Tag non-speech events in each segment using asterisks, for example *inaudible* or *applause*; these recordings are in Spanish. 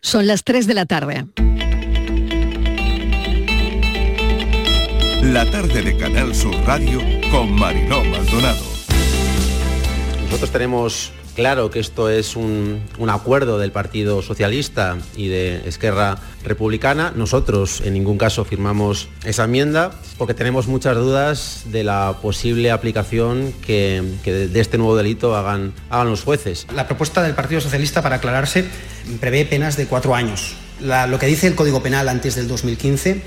Son las 3 de la tarde. La tarde de Canal Sur Radio con Mariló Maldonado. Nosotros tenemos claro que esto es un, un, acuerdo del Partido Socialista y de Esquerra Republicana. Nosotros en ningún caso firmamos esa enmienda porque tenemos muchas dudas de la posible aplicación que, de este nuevo delito hagan, hagan los jueces. La propuesta del Partido Socialista, para aclararse, prevé penas de cuatro años. Lo que dice el Código Penal antes del 2015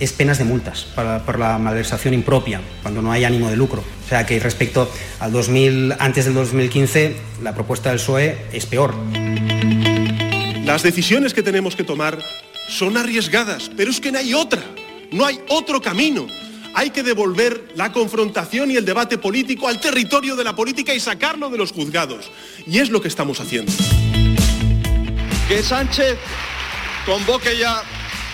es penas de multas para, por la malversación impropia, cuando no hay ánimo de lucro. O sea que respecto al 2000, antes del 2015, la propuesta del PSOE es peor. Las decisiones que tenemos que tomar son arriesgadas, pero es que no hay otra, no hay otro camino. Hay que devolver la confrontación y el debate político al territorio de la política y sacarlo de los juzgados. Y es lo que estamos haciendo. Que Sánchez convoque ya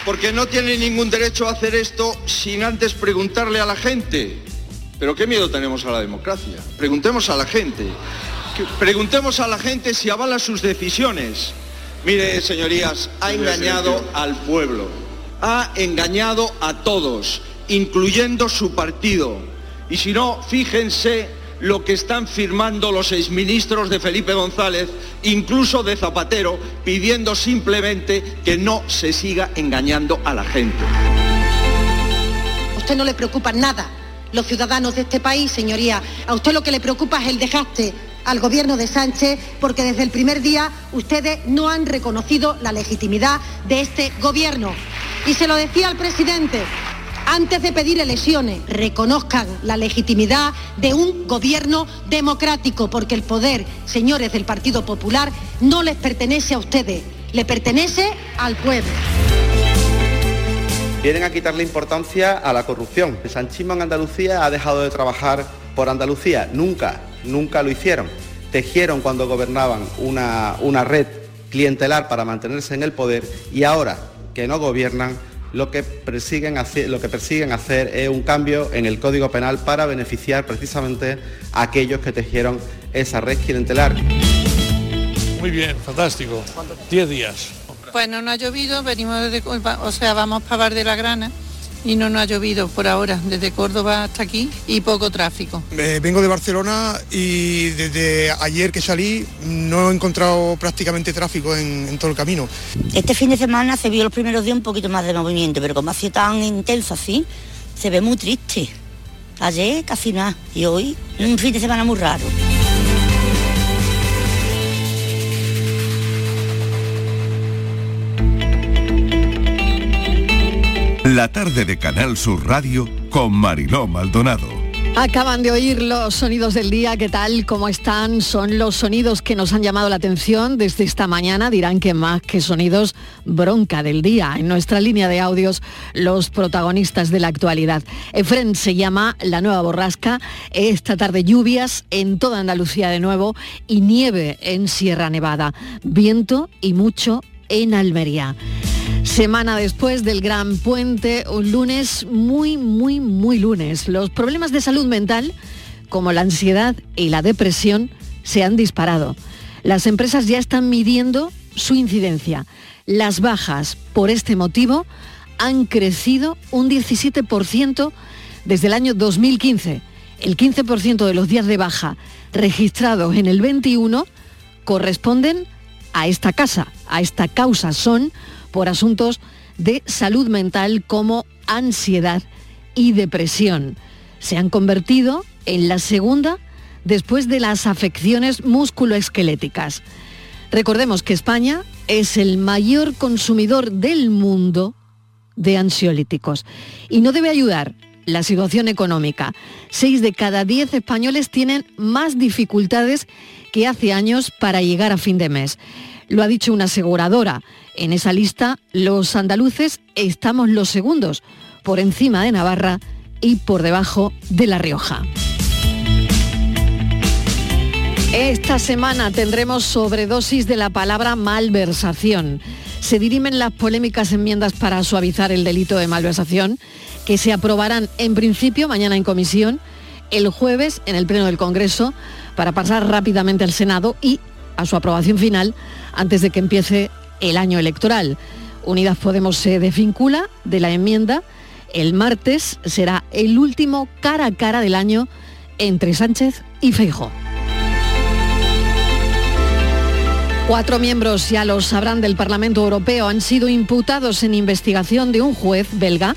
porque no tiene ningún derecho a hacer esto sin antes preguntarle a la gente. Pero qué miedo tenemos a la democracia. Preguntemos a la gente. Preguntemos a la gente si avala sus decisiones. Mire, señorías, ha engañado al pueblo. Ha engañado a todos, incluyendo su partido. Y si no, fíjense lo que están firmando los exministros de Felipe González, incluso de Zapatero, pidiendo simplemente que no se siga engañando a la gente. A usted no le preocupa nada los ciudadanos de este país, señoría. A usted lo que le preocupa es el dejaste al gobierno de Sánchez, porque desde el primer día ustedes no han reconocido la legitimidad de este gobierno. Y se lo decía al presidente, antes de pedir elecciones, reconozcan la legitimidad de un gobierno democrático, porque el poder, señores del Partido Popular, no les pertenece a ustedes, le pertenece al pueblo. Vienen a quitarle importancia a la corrupción. Sanchismo en Andalucía ha dejado de trabajar por Andalucía. Nunca, nunca lo hicieron. Tejieron cuando gobernaban una, una red clientelar para mantenerse en el poder y ahora que no gobiernan, lo que, persiguen hacer, lo que persiguen hacer es un cambio en el Código Penal para beneficiar precisamente a aquellos que tejieron esa red clientelar. Muy bien, fantástico. Diez días. Pues no nos ha llovido, venimos desde, o sea, vamos para Bar de la Grana y no nos ha llovido por ahora, desde Córdoba hasta aquí y poco tráfico. Eh, vengo de Barcelona y desde ayer que salí no he encontrado prácticamente tráfico en, en, todo el camino. Este fin de semana se vio los primeros días un poquito más de movimiento, pero como ha sido tan intenso así, se ve muy triste. Ayer casi nada y hoy un fin de semana muy raro. La tarde de Canal Sur Radio con Mariló Maldonado. Acaban de oír los sonidos del día, ¿qué tal? ¿Cómo están? Son los sonidos que nos han llamado la atención desde esta mañana. Dirán que más que sonidos, bronca del día. En nuestra línea de audios, los protagonistas de la actualidad. Efren se llama La Nueva Borrasca. Esta tarde lluvias en toda Andalucía de nuevo y nieve en Sierra Nevada. Viento y mucho en Almería. Semana después del gran puente, un lunes muy, muy, muy lunes. Los problemas de salud mental, como la ansiedad y la depresión, se han disparado. Las empresas ya están midiendo su incidencia. Las bajas por este motivo han crecido un 17% desde el año 2015. El 15% de los días de baja registrados en el 21 corresponden a esta casa, a esta causa. Son por asuntos de salud mental como ansiedad y depresión. Se han convertido en la segunda después de las afecciones musculoesqueléticas. Recordemos que España es el mayor consumidor del mundo de ansiolíticos y no debe ayudar la situación económica. Seis de cada diez españoles tienen más dificultades que hace años para llegar a fin de mes. Lo ha dicho una aseguradora. En esa lista, los andaluces estamos los segundos, por encima de Navarra y por debajo de La Rioja. Esta semana tendremos sobredosis de la palabra malversación. Se dirimen las polémicas enmiendas para suavizar el delito de malversación, que se aprobarán en principio mañana en comisión, el jueves en el Pleno del Congreso, para pasar rápidamente al Senado y a su aprobación final antes de que empiece el año electoral. Unidas Podemos se desvincula de la enmienda. El martes será el último cara a cara del año entre Sánchez y Feijóo. Cuatro miembros, ya lo sabrán, del Parlamento Europeo han sido imputados en investigación de un juez belga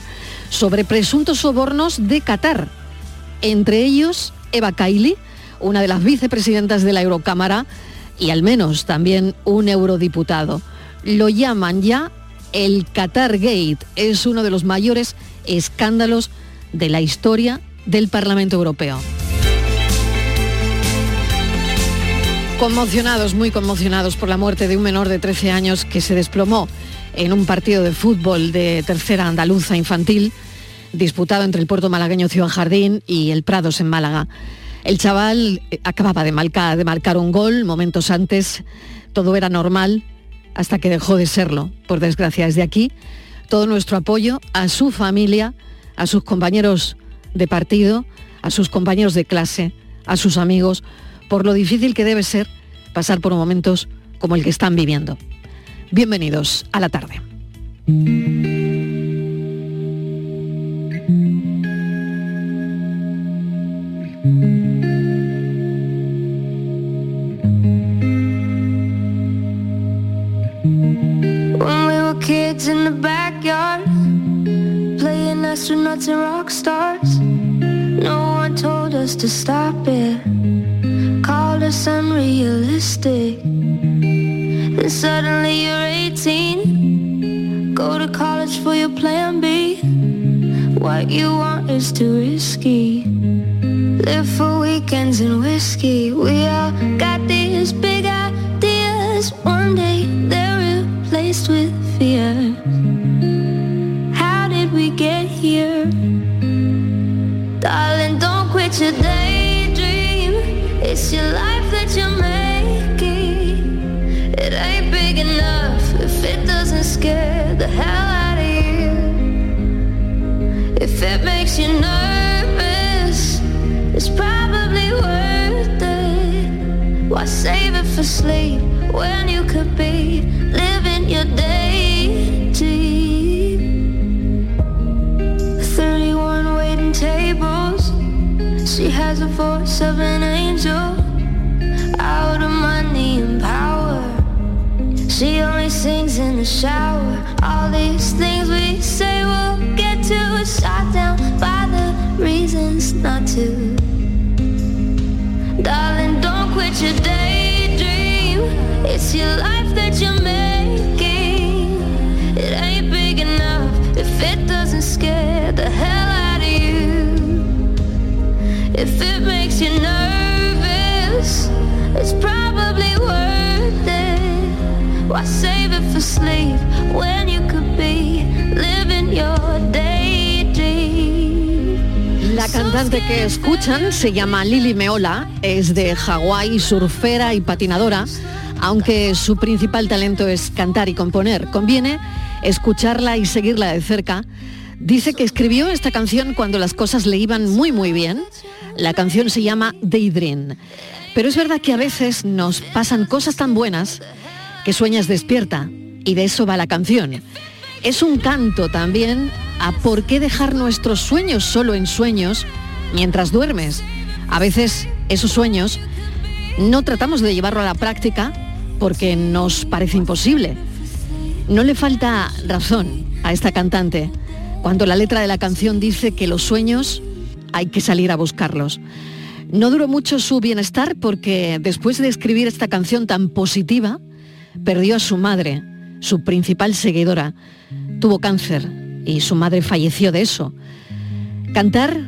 sobre presuntos sobornos de Qatar. Entre ellos, Eva Kaili, una de las vicepresidentas de la Eurocámara, y al menos también un eurodiputado. Lo llaman ya el Qatar Gate. Es uno de los mayores escándalos de la historia del Parlamento Europeo. Conmocionados, muy conmocionados por la muerte de un menor de 13 años que se desplomó en un partido de fútbol de tercera andaluza infantil disputado entre el puerto malagueño Ciudad Jardín y el Prados en Málaga. El chaval eh, acababa de marcar, de marcar un gol, momentos antes todo era normal hasta que dejó de serlo, por desgracia. Desde aquí, todo nuestro apoyo a su familia, a sus compañeros de partido, a sus compañeros de clase, a sus amigos, por lo difícil que debe ser pasar por momentos como el que están viviendo. Bienvenidos a la tarde. Astronauts and rock stars. No one told us to stop it, called us unrealistic. Then suddenly you're 18, go to college for your plan B. What you want is too risky. Live for weekends and whiskey. We all got these big ideas. One day they're replaced with fear. It's your life that you're making. It ain't big enough if it doesn't scare the hell out of you. If it makes you nervous, it's probably worth it. Why save it for sleep when you could be living shower. All these things we say we'll get to shot down by the reasons not to. Darling, don't quit your daydream. It's your life that you're making. It ain't big enough if it doesn't scare the hell out of you. If it makes you nervous, La cantante que escuchan se llama Lili Meola, es de Hawái, surfera y patinadora, aunque su principal talento es cantar y componer. Conviene escucharla y seguirla de cerca. Dice que escribió esta canción cuando las cosas le iban muy muy bien. La canción se llama Daydream. Pero es verdad que a veces nos pasan cosas tan buenas que sueñas despierta y de eso va la canción. Es un canto también a por qué dejar nuestros sueños solo en sueños mientras duermes. A veces esos sueños no tratamos de llevarlo a la práctica porque nos parece imposible. No le falta razón a esta cantante cuando la letra de la canción dice que los sueños hay que salir a buscarlos. No duró mucho su bienestar porque después de escribir esta canción tan positiva, perdió a su madre, su principal seguidora. Tuvo cáncer y su madre falleció de eso. Cantar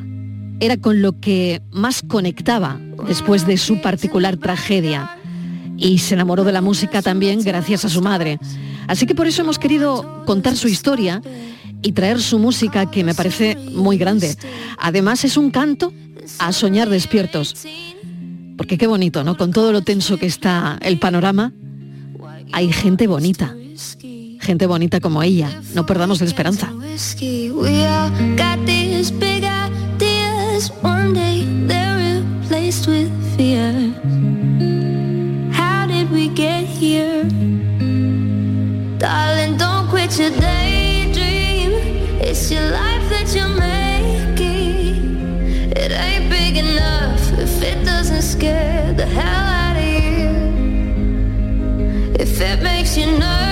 era con lo que más conectaba después de su particular tragedia y se enamoró de la música también gracias a su madre. Así que por eso hemos querido contar su historia y traer su música que me parece muy grande. Además es un canto a soñar despiertos. Porque qué bonito, ¿no? Con todo lo tenso que está el panorama, hay gente bonita. Gente bonita como ella. No perdamos la esperanza. It ain't big enough if it doesn't scare the hell out of you. If it makes you nervous,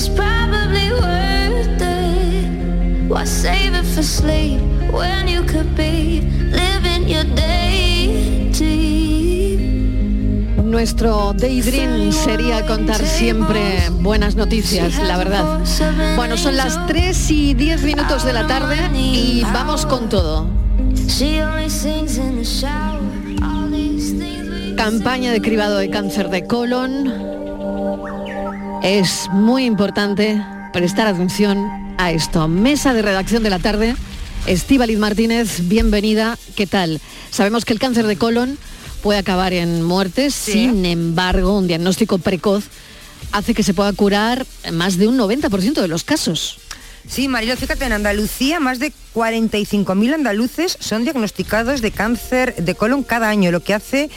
it's probably worth it. Why save it for sleep when you could be living your daydream? Nuestro daydream sería contar siempre buenas noticias, la verdad. Bueno, son las 3 y 10 minutos de la tarde y vamos con todo. Campaña de cribado de cáncer de colon. Es muy importante prestar atención a esto. Mesa de redacción de la tarde. Estíbaliz Martínez, bienvenida. ¿Qué tal? Sabemos que el cáncer de colon puede acabar en muerte, sin embargo, un diagnóstico precoz hace que se pueda curar más de un 90% de los casos. Sí, Marilo, fíjate, en Andalucía más de 45.000 andaluces son diagnosticados de cáncer de colon cada año, lo que hace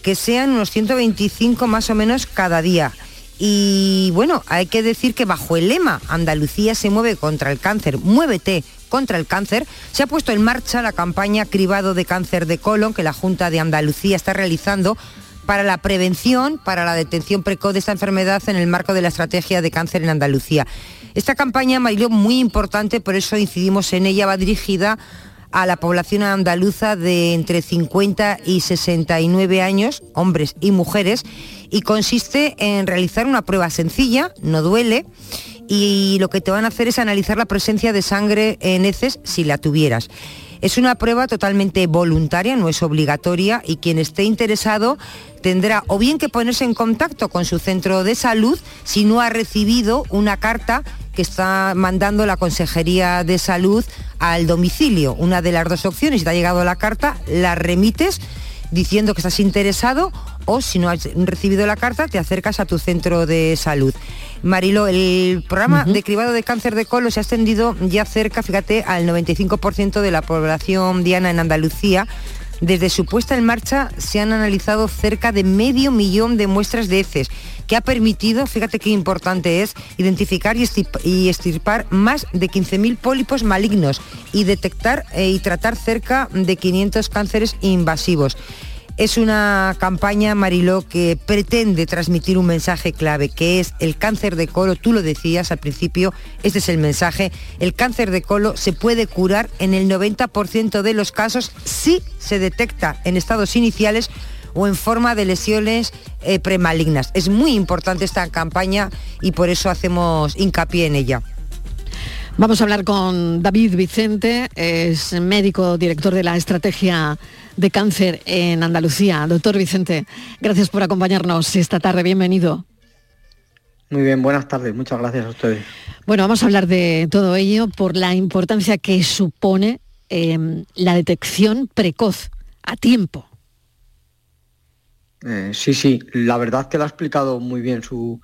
que sean unos 125 más o menos cada día. Y bueno, hay que decir que bajo el lema Andalucía se mueve contra el cáncer, muévete contra el cáncer, se ha puesto en marcha la campaña Cribado de Cáncer de Colon que la Junta de Andalucía está realizando para la prevención, para la detención precoz de esta enfermedad en el marco de la estrategia de cáncer en Andalucía. Esta campaña, Mariló, muy importante, por eso incidimos en ella, va dirigida a la población andaluza de entre 50 y 69 años, hombres y mujeres, y consiste en realizar una prueba sencilla, no duele, y lo que te van a hacer es analizar la presencia de sangre en heces si la tuvieras. Es una prueba totalmente voluntaria, no es obligatoria y quien esté interesado tendrá o bien que ponerse en contacto con su centro de salud si no ha recibido una carta que está mandando la Consejería de Salud al domicilio. Una de las dos opciones, si te ha llegado la carta, la remites diciendo que estás interesado o si no has recibido la carta, te acercas a tu centro de salud. Marilo, el programa de cribado de cáncer de colon se ha extendido ya cerca, fíjate, al 95% de la población diana en Andalucía. Desde su puesta en marcha se han analizado cerca de medio millón de muestras de heces, que ha permitido, fíjate qué importante es, identificar y estirp- y extirpar más de 15.000 pólipos malignos y detectar eh, y tratar cerca de 500 cánceres invasivos. Es una campaña, Mariló, que pretende transmitir un mensaje clave, que es el cáncer de colon, tú lo decías al principio, este es el mensaje, el cáncer de colon se puede curar en el 90% de los casos si se detecta en estados iniciales o en forma de lesiones eh, premalignas. Es muy importante esta campaña y por eso hacemos hincapié en ella. Vamos a hablar con David Vicente, es médico director de la estrategia de cáncer en Andalucía. Doctor Vicente, gracias por acompañarnos esta tarde, bienvenido. Muy bien, buenas tardes, muchas gracias a ustedes. Bueno, vamos a hablar de todo ello por la importancia que supone eh, la detección precoz a tiempo. Eh, sí, sí, la verdad que lo ha explicado muy bien su,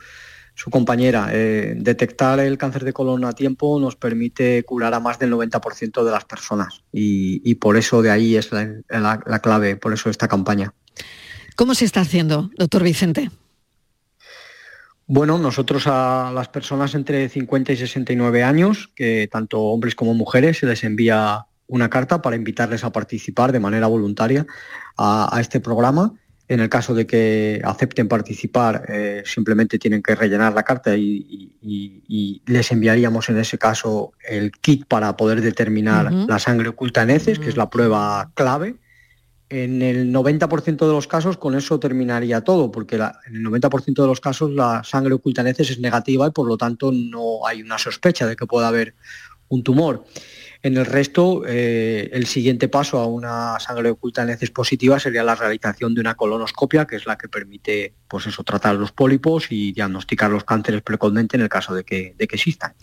su compañera. Eh, detectar el cáncer de colon a tiempo nos permite curar a más del 90% de las personas y, y por eso de ahí es la, la- la clave, por eso esta campaña. ¿Cómo se está haciendo, doctor Vicente? Bueno, nosotros a las personas entre 50 y 69 años, que tanto hombres como mujeres, se les envía una carta para invitarles a participar de manera voluntaria a, a este programa. En el caso de que acepten participar, eh, simplemente tienen que rellenar la carta y, y- y- y les enviaríamos en ese caso el kit para poder determinar la sangre oculta en heces, que es la prueba clave. En el 90% de los casos con eso terminaría todo, porque la- en el 90% de los casos la sangre oculta en heces es negativa y por lo tanto no hay una sospecha de que pueda haber un tumor. En el resto, eh, el siguiente paso a una sangre oculta en heces positiva sería la realización de una colonoscopia, que es la que permite pues eso, tratar los pólipos y diagnosticar los cánceres precozmente en el caso de que, de que existan.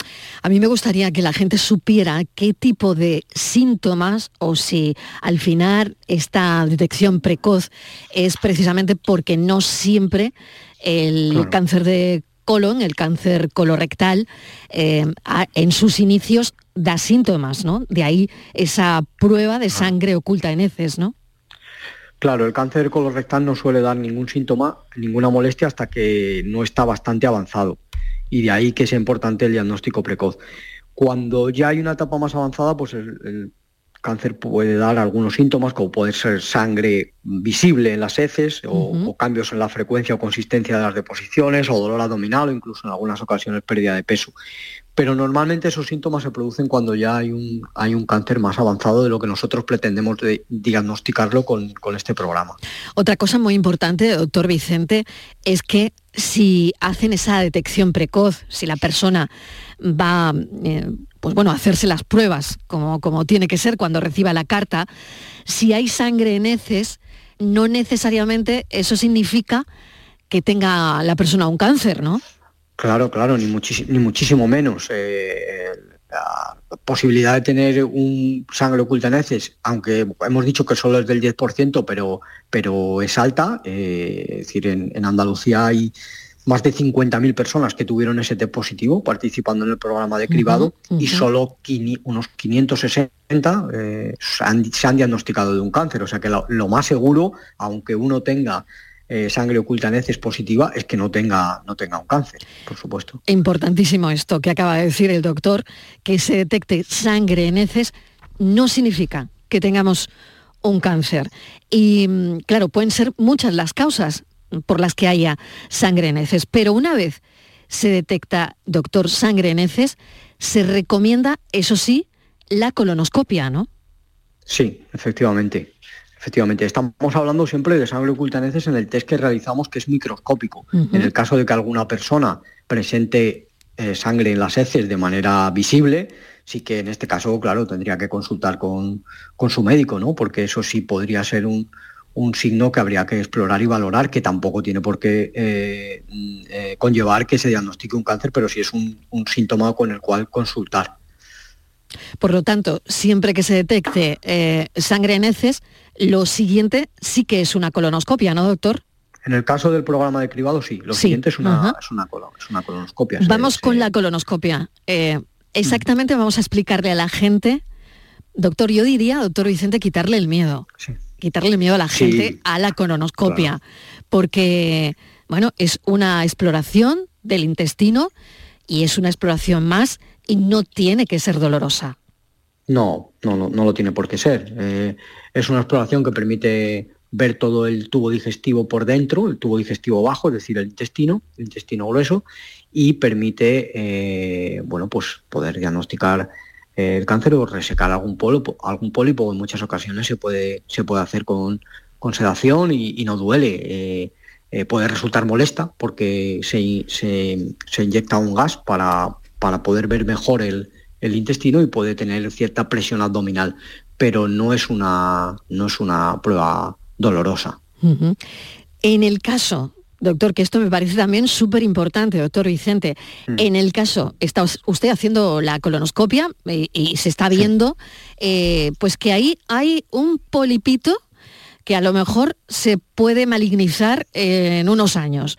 A mí me gustaría que la gente supiera qué tipo de síntomas o si al final esta detección precoz es precisamente porque no siempre el Claro. cáncer de colon, el cáncer colorectal, eh, en sus inicios da síntomas, ¿no? De ahí esa prueba de sangre oculta en heces, ¿no? Claro, el cáncer colorectal no suele dar ningún síntoma, ninguna molestia hasta que no está bastante avanzado. y de ahí que sea importante el diagnóstico precoz. Cuando ya hay una etapa más avanzada, pues el, cáncer puede dar algunos síntomas, como puede ser sangre visible en las heces o, o, cambios en la frecuencia o consistencia de las deposiciones o dolor abdominal o incluso en algunas ocasiones pérdida de peso pero normalmente esos síntomas se producen cuando ya hay un, hay un cáncer más avanzado de lo que nosotros pretendemos diagnosticarlo con, este programa. Otra cosa muy importante, doctor Vicente, es que si hacen esa detección precoz, si la persona va eh, pues bueno, a hacerse las pruebas como, como tiene que ser cuando reciba la carta, si hay sangre en heces, no necesariamente eso significa que tenga la persona un cáncer, ¿no? Claro, claro, ni, ni muchísimo menos. Eh, la posibilidad de tener un sangre oculta en heces, aunque hemos dicho que solo es del 10%, pero, pero es alta. Eh, es decir, en, Andalucía hay más de 50.000 personas que tuvieron ese test positivo participando en el programa de cribado y solo unos 560 eh, se, han, diagnosticado de un cáncer. O sea que lo más seguro, aunque uno tenga eh, sangre oculta en heces positiva es que no tenga, no tenga un cáncer, por supuesto. Importantísimo esto que acaba de decir el doctor, que se detecte sangre en heces no significa que tengamos un cáncer. Y mm, claro, pueden ser muchas las causas por las que haya sangre en heces, pero una vez se detecta, doctor, sangre en heces, se recomienda, eso sí, la colonoscopia, ¿no? Sí, efectivamente. Efectivamente, estamos hablando siempre de sangre oculta en heces en el test que realizamos que es microscópico. En el caso de que alguna persona presente eh, sangre en las heces de manera visible, sí que en este caso, claro, tendría que consultar con, su médico, ¿no? Porque eso sí podría ser un, signo que habría que explorar y valorar, que tampoco tiene por qué eh, eh, conllevar que se diagnostique un cáncer, pero sí es un, un síntoma con el cual consultar. Por lo tanto, siempre que se detecte eh, sangre en heces, lo siguiente sí que es una colonoscopia, ¿no, doctor? En el caso del programa de cribado, sí. Lo siguiente es una, colonoscopia. Vamos con la colonoscopia. Eh, exactamente vamos a explicarle a la gente, doctor, yo diría, doctor Vicente, quitarle el miedo. Quitarle el miedo a la gente a la colonoscopia. Porque, bueno, es una exploración del intestino y es una exploración más y no tiene que ser dolorosa. No, no, no, no lo tiene por qué ser. Eh, es una exploración que permite ver todo el tubo digestivo por dentro, el tubo digestivo bajo, es decir, el intestino, el intestino grueso, y permite eh, bueno, pues poder diagnosticar el cáncer o resecar algún pólipo, algún pólipo en muchas ocasiones se puede, se puede hacer con, con sedación y, no duele. Eh, puede resultar molesta porque se, se, inyecta un gas para, para poder ver mejor el, intestino y puede tener cierta presión abdominal, pero no es una, no es una prueba dolorosa. En el caso, doctor, que esto me parece también súper importante, doctor Vicente, mm. en el caso, está usted haciendo la colonoscopia y, se está viendo, eh, pues que ahí hay un polipito que a lo mejor se puede malignizar en unos años.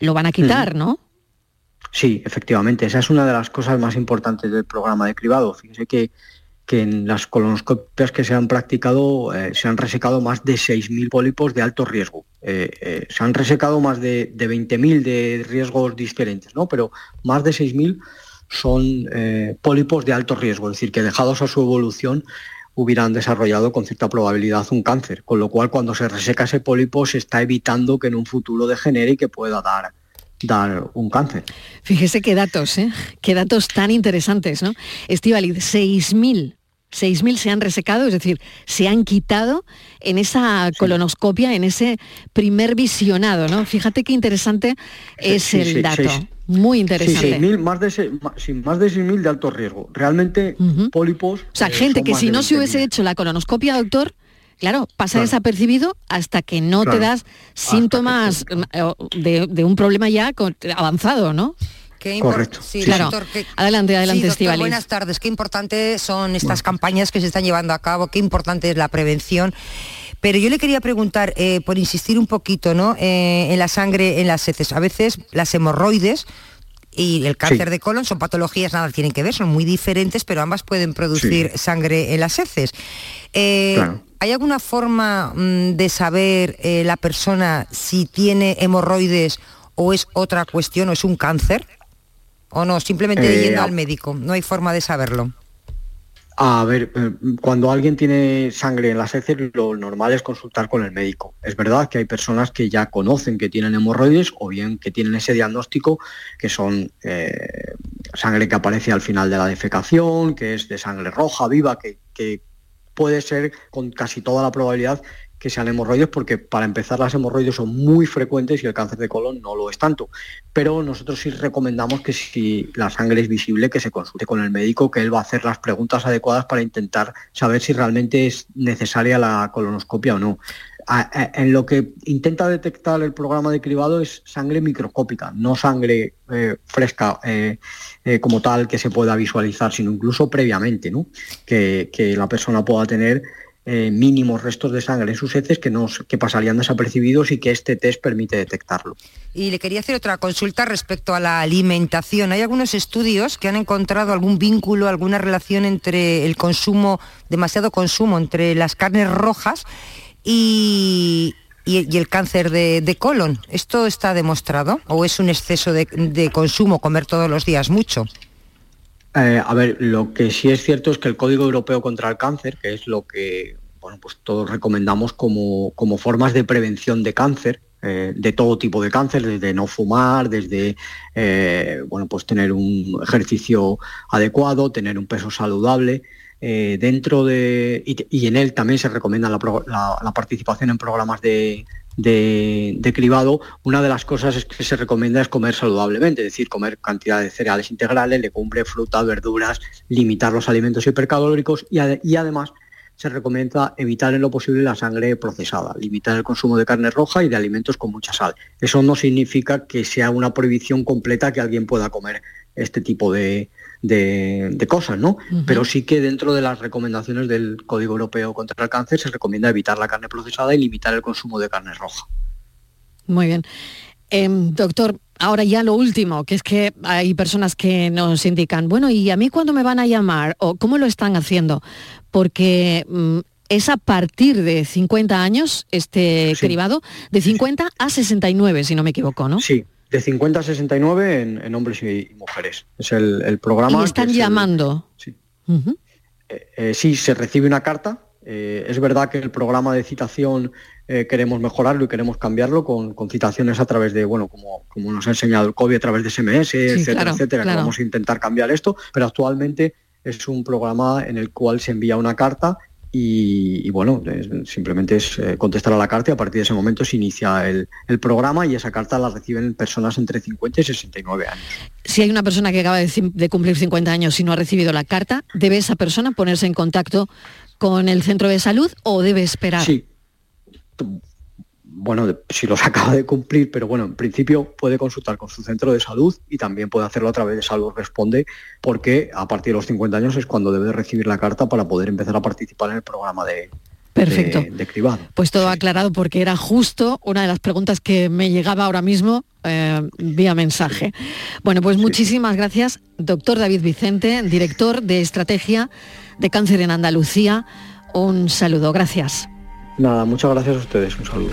Lo van a quitar, mm. ¿no? Sí, efectivamente, esa es una de las cosas más importantes del programa de cribado. Fíjense que, que en las colonoscopias que se han practicado eh, se han resecado más de 6.000 pólipos de alto riesgo. Eh, eh, se han resecado más de, de 20.000 de riesgos diferentes, ¿no? pero más de 6.000 son pólipos de alto riesgo, es decir, que dejados a su evolución hubieran desarrollado con cierta probabilidad un cáncer, con lo cual cuando se reseca ese pólipo se está evitando que en un futuro degenere y que pueda dar dar un cáncer. Fíjese qué datos, ¿eh? Qué datos tan interesantes, ¿no? Estivali, 6.000 6.000 se han resecado, es decir, se han quitado en esa colonoscopia, en ese primer visionado, ¿no? Fíjate qué interesante es el dato. Muy interesante. más de, más de 6.000 de alto riesgo. Realmente, pólipos... O sea, eh, gente que si no se hubiese hecho la colonoscopia, doctor, Claro, pasa desapercibido hasta que no te das síntomas eh, de, un problema ya avanzado, ¿no? Qué Correcto. Sí, claro. adelante, adelante, sí, Buenas tardes. Qué importantes son estas campañas que se están llevando a cabo, qué importante es la prevención. Pero yo le quería preguntar, eh, por insistir un poquito ¿no? Eh, en la sangre, en las heces. A veces las hemorroides y el cáncer de colon son patologías, nada tienen que ver, son muy diferentes, pero ambas pueden producir sangre en las heces. ¿Hay alguna forma mm, de saber eh, la persona si tiene hemorroides o es otra cuestión o es un cáncer? ¿O no? Simplemente Eh, yendo al médico. No hay forma de saberlo. A ver, eh, cuando alguien tiene sangre en las heces, lo normal es consultar con el médico. Es verdad que hay personas que ya conocen que tienen hemorroides o bien que tienen ese diagnóstico, que son eh, sangre que aparece al final de la defecación, que es de sangre roja, viva, que, que puede ser con casi toda la probabilidad que sean hemorroides, porque para empezar las hemorroides son muy frecuentes y el cáncer de colon no lo es tanto. Pero nosotros sí recomendamos que si la sangre es visible, que se consulte con el médico, que él va a hacer las preguntas adecuadas para intentar saber si realmente es necesaria la colonoscopia o no. En lo que intenta detectar el programa de cribado es sangre microscópica, no sangre eh, fresca eh, eh, como tal que se pueda visualizar, sino incluso previamente, ¿no? que la persona pueda tener eh, mínimos restos de sangre en sus heces que, no, que pasarían desapercibidos y que este test permite detectarlo. Y le quería hacer otra consulta respecto a la alimentación. Hay algunos estudios que han encontrado algún vínculo, alguna relación entre el consumo, demasiado consumo entre las carnes rojas y, y- el cáncer de, colon. ¿Esto está demostrado o es un exceso de consumo, comer todos los días mucho? Eh, a ver, lo que sí es cierto es que el Código Europeo contra el Cáncer, que es lo que bueno, pues todos recomendamos como, como formas de prevención de cáncer, eh, de todo tipo de cáncer, desde no fumar, desde eh, bueno, pues tener un ejercicio adecuado, tener un peso saludable. dentro de y, en él también se recomienda la participación en programas de, de, de cribado, una de las cosas es que se recomienda es comer saludablemente, es decir, comer cantidad de cereales integrales, legumbre, fruta, verduras, limitar los alimentos hipercalóricos y, y además se recomienda evitar en lo posible la sangre procesada, limitar el consumo de carne roja y de alimentos con mucha sal. Eso no significa que sea una prohibición completa que alguien pueda comer este tipo de, de- de cosas, ¿no? Pero sí que dentro de las recomendaciones del Código Europeo contra el Cáncer se recomienda evitar la carne procesada y limitar el consumo de carne roja. Muy bien. Em, doctor, ahora ya lo último, que es que hay personas que nos indican, bueno, ¿y a mí cuándo me van a llamar? ¿O cómo lo están haciendo? Porque mm, es a partir de 50 años este cribado, de 50 a 69, si no me equivoco, ¿no? Sí, de 50 a 69 en, en hombres y, y mujeres. Es el, el programa. Y que están es el- llamando. Ujú. Eh, sí, se recibe una carta. Eh, es verdad que el programa de citación eh, queremos mejorarlo y queremos cambiarlo con, con citaciones a través de, bueno, como, como nos ha enseñado el COVID, a través de SMS, etcétera, claro, etcétera, que vamos a intentar cambiar esto, pero actualmente es un programa en el cual se envía una carta y, y, bueno, es- simplemente es eh, contestar a la carta y a partir de ese momento se inicia el, el programa y esa carta la reciben personas entre 50 y 69 años. Si hay una persona que acaba de, de cumplir 50 años y no ha recibido la carta, ¿debe esa persona ponerse en contacto con el centro de salud o debe esperar? Sí. Bueno, de- si los *laughs* acaba de cumplir, pero bueno, en principio puede consultar con su centro de salud y también puede hacerlo a través de Salud Responde, porque a partir de los 50 años es cuando debe de recibir la carta para poder empezar a participar en el programa de, Perfecto. de, de cribado. Pues todo aclarado porque era justo una de las preguntas que me llegaba ahora mismo eh, vía mensaje. Bueno, pues muchísimas gracias, doctor David Vicente, director de Estrategia de Cáncer en Andalucía. Un saludo, gracias. Nada, muchas gracias a ustedes, un saludo.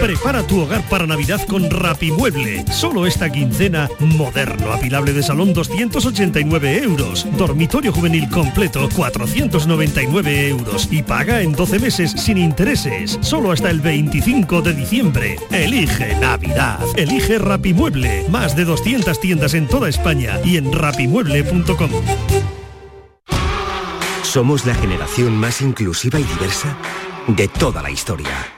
Prepara tu hogar para Navidad con Rapimueble. Solo esta quincena, moderno, apilable de salón 289 euros. Dormitorio juvenil completo 499 euros. Y paga en 12 meses sin intereses. Solo hasta el 25 de diciembre. Elige Navidad. Elige Rapimueble. Más de 200 tiendas en toda España y en rapimueble.com. Somos la generación más inclusiva y diversa de toda la historia.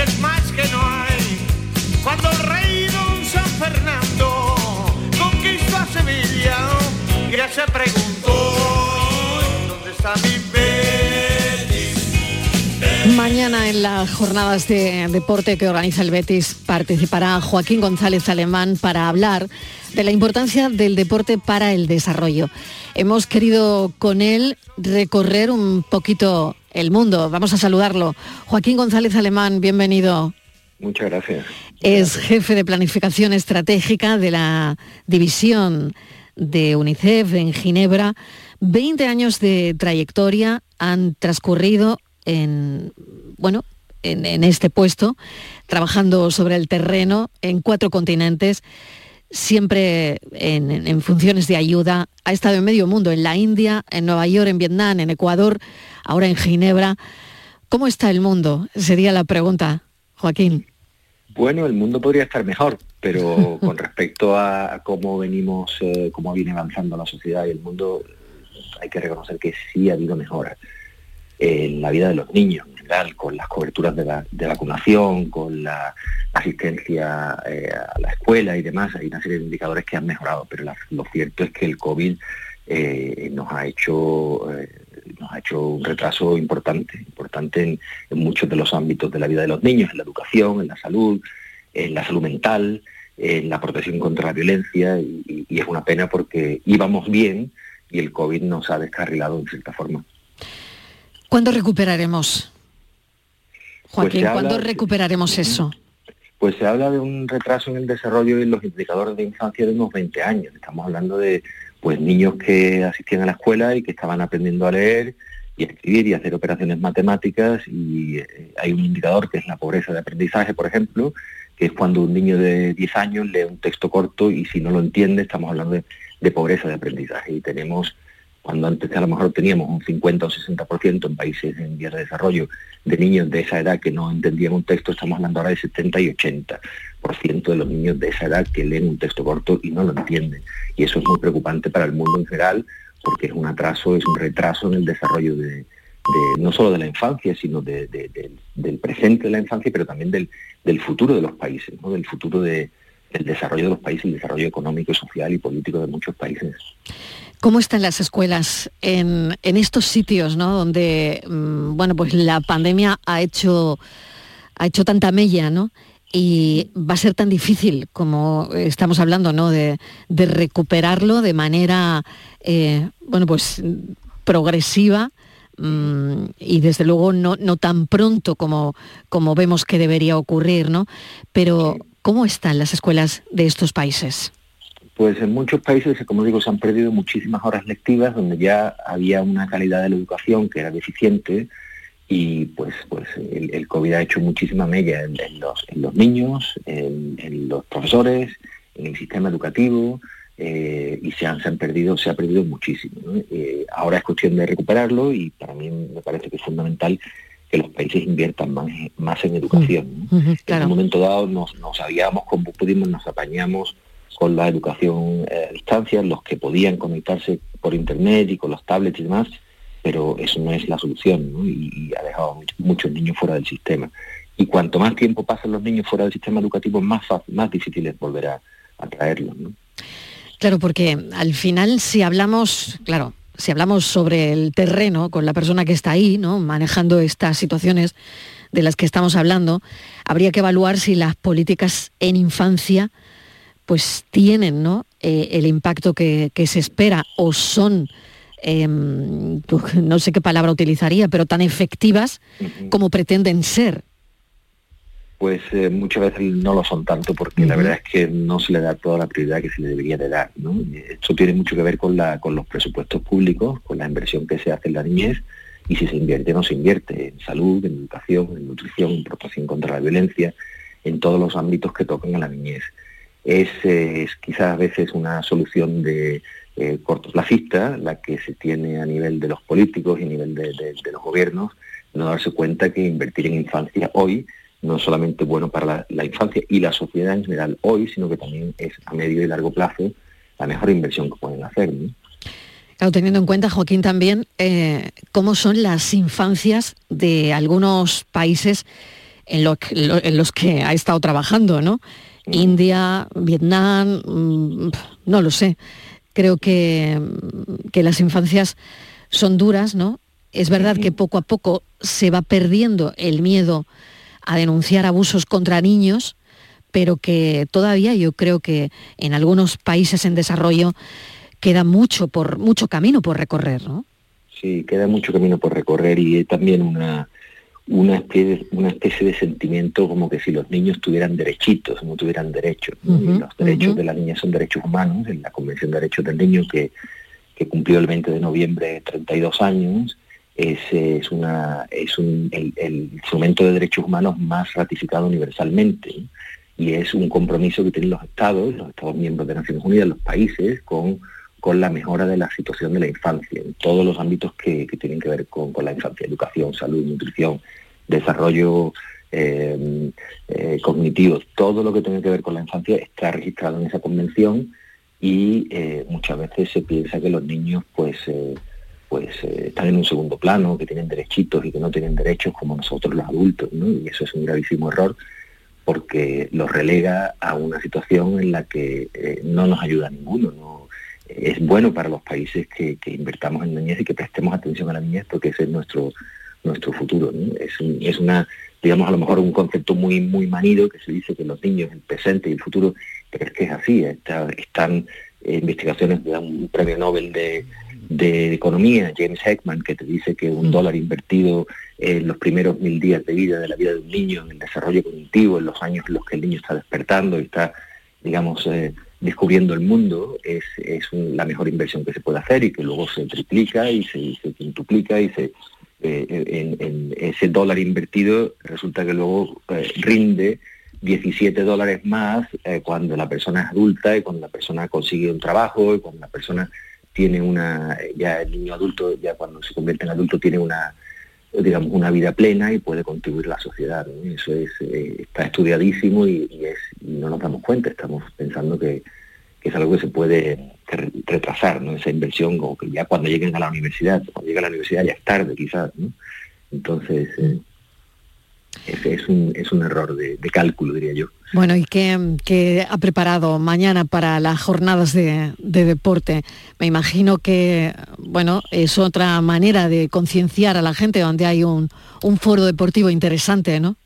Busques más que no hay. Cuando el rey don San Fernando conquistó a Sevilla, ya se preguntó dónde está mi. Mañana en las jornadas de deporte que organiza el Betis participará Joaquín González Alemán para hablar de la importancia del deporte para el desarrollo. Hemos querido con él recorrer un poquito el mundo. Vamos a saludarlo. Joaquín González Alemán, bienvenido. Muchas gracias. Es jefe de planificación estratégica de la división de UNICEF en Ginebra. 20 años de trayectoria han transcurrido en, bueno, en, en este puesto, trabajando sobre el terreno en cuatro continentes, siempre en, funciones de ayuda. Ha estado en medio mundo, en la India, en Nueva York, en Vietnam, en Ecuador, ahora en Ginebra. ¿Cómo está el mundo? Sería la pregunta, Joaquín. Bueno, el mundo podría estar mejor, pero *laughs* con respecto a cómo venimos, eh, cómo viene avanzando la sociedad y el mundo, hay que reconocer que sí ha habido mejoras en la vida de los niños con las coberturas de, la- de vacunación, con la asistencia eh, a la escuela y demás. Hay una serie de indicadores que han mejorado, pero lo cierto es que el COVID eh, nos ha hecho eh, nos ha hecho un retraso importante, importante en, muchos de los ámbitos de la vida de los niños, en la educación, en la salud, en la salud mental, en la protección contra la violencia, y- y es una pena porque íbamos bien y el COVID nos ha descarrilado en cierta forma. ¿Cuándo recuperaremos? Joaquín, Pues ¿cuándo recuperaremos eso? Pues se habla de un retraso en el desarrollo y en los indicadores de infancia de unos 20 años. Estamos hablando de pues niños que asistían a la escuela y que estaban aprendiendo a leer y a escribir y a hacer operaciones matemáticas y eh, hay un indicador que es la pobreza de aprendizaje, por ejemplo, que es cuando un niño de 10 años lee un texto corto y si no lo entiende estamos hablando de, de pobreza de aprendizaje y tenemos cuando antes a lo mejor teníamos un 50 o 60% en países en vías de desarrollo de niños de esa edad que no entendían un texto, estamos hablando ahora de 70 y 80% de los niños de esa edad que leen un texto corto y no lo entienden. Y eso es muy preocupante para el mundo en general porque es un atraso, es un retraso en el desarrollo de, no solo de la infancia, sino del presente de la infancia, pero también del, del futuro de los países, ¿no? del futuro de, del desarrollo de los países, el desarrollo económico, social y político de muchos países. ¿Cómo están las escuelas en, en estos sitios, ¿no? donde mm, bueno, pues la pandemia ha hecho, ha hecho tanta mella, ¿no? y va a ser tan difícil como estamos hablando, ¿no? De, de recuperarlo de manera, eh, bueno, pues progresiva mm, y desde luego no, no tan pronto como, como vemos que debería ocurrir, ¿no? Pero, ¿cómo están las escuelas de estos países? Pues en muchos países, como digo, se han perdido muchísimas horas lectivas donde ya había una calidad de la educación que era deficiente, y pues pues el, COVID ha hecho muchísima mella en, los, niños, en, los profesores, en el sistema educativo eh, y se han, se han perdido, se ha perdido muchísimo. Eh, ahora es cuestión de recuperarlo y para mí me parece que es fundamental que los países inviertan más, más en educación. En un momento dado nos, nos sabíamos cómo pudimos, nos apañamos con la educación eh, a distancia, los que podían conectarse por internet y con los tablets y demás, pero eso no es la solución y, ha dejado muchos niños fuera del sistema. Y cuanto más tiempo pasan los niños fuera del sistema educativo, más, más difícil es volver a, traerlos. Claro, porque al final si hablamos, claro, si hablamos sobre el terreno con la persona que está ahí, ¿no? manejando estas situaciones de las que estamos hablando, habría que evaluar si las políticas en infancia pues tienen ¿no? Eh, el impacto que, que, se espera o son Em, *laughs* no sé qué palabra utilizaría, pero tan efectivas como pretenden ser. Pues eh, muchas veces no lo son tanto porque la verdad es que no se le da toda la prioridad que se le debería de dar. Esto tiene mucho que ver con, la, con los presupuestos públicos, con la inversión que se hace en la niñez y si se invierte o no se invierte en salud, en educación, en nutrición, en protección contra la violencia, en todos los ámbitos que tocan a la niñez. Es, eh, es quizás a veces una solución de, eh, cortoplacista, la que se tiene a nivel de los políticos y a nivel de, los gobiernos, no darse cuenta que invertir en infancia hoy no solamente bueno para la, infancia y la sociedad en general hoy, sino que también es a medio y largo plazo la mejor inversión que pueden hacer. Claro, teniendo en cuenta, Joaquín, también eh, cómo son las infancias de algunos países en, en los que ha estado trabajando, ¿no? Mm. India, Vietnam, mm, no lo sé creo que, que las infancias son duras, ¿no? Es verdad que poco a poco se va perdiendo el miedo a denunciar abusos contra niños, pero que todavía yo creo que en algunos países en desarrollo queda mucho por mucho camino por recorrer, ¿no? Sí, queda mucho camino por recorrer y también una una especie, una especie de sentimiento como que si los niños tuvieran derechitos, no tuvieran derechos. los derechos de la niña son derechos humanos, en la Convención de Derechos del Niño que, que cumplió el 20 de noviembre 32 años, es, es, es un, el, instrumento de derechos humanos más ratificado universalmente y es un compromiso que tienen los estados, los estados miembros de Naciones Unidas, los países, con, con la mejora de la situación de la infancia, en todos los ámbitos que, tienen que ver con, con la infancia, educación, salud, nutrición, desarrollo eh, eh, cognitivo, todo lo que tiene que ver con la infancia está registrado en esa convención y eh, muchas veces se piensa que los niños pues pues están en un segundo plano, que tienen derechitos y que no tienen derechos como nosotros los adultos, y eso es un gravísimo error porque los relega a una situación en la que no nos ayuda a ninguno. ¿no? Es bueno para los países que, que invertamos en niñez y que prestemos atención a la niñez porque ese es nuestro nuestro futuro. Es, es, una, digamos, a lo mejor un concepto muy, muy manido que se dice que los niños, el presente y el futuro, pero es que es así. están investigaciones de un premio Nobel de, de, Economía, James Heckman, que te dice que un mm. dólar invertido en los primeros mil días de vida de la vida de un niño, en el desarrollo cognitivo, en los años en los que el niño está despertando y está, digamos, eh, descubriendo el mundo, es, es la mejor inversión que se puede hacer y que luego se triplica y se, se quintuplica y se eh, en, ese dólar invertido resulta que luego eh, rinde 17 dólares más eh, cuando la persona es adulta y cuando la persona consigue un trabajo y cuando la persona tiene una, ya el niño adulto, ya cuando se convierte en adulto tiene una, digamos, una vida plena y puede contribuir a la sociedad. Eso es, está estudiadísimo y, es, no nos damos cuenta, estamos pensando que, es algo que se puede retrasar, ¿no? Esa inversión, o que ya cuando lleguen a la universidad, cuando lleguen a la universidad ya es tarde quizás, ¿no? Entonces, eh, es, un, es un error de, cálculo, diría yo. Bueno, ¿y qué, ha preparado mañana para las jornadas de, deporte? Me imagino que, bueno, es otra manera de concienciar a la gente donde hay un, un foro deportivo interesante, ¿no?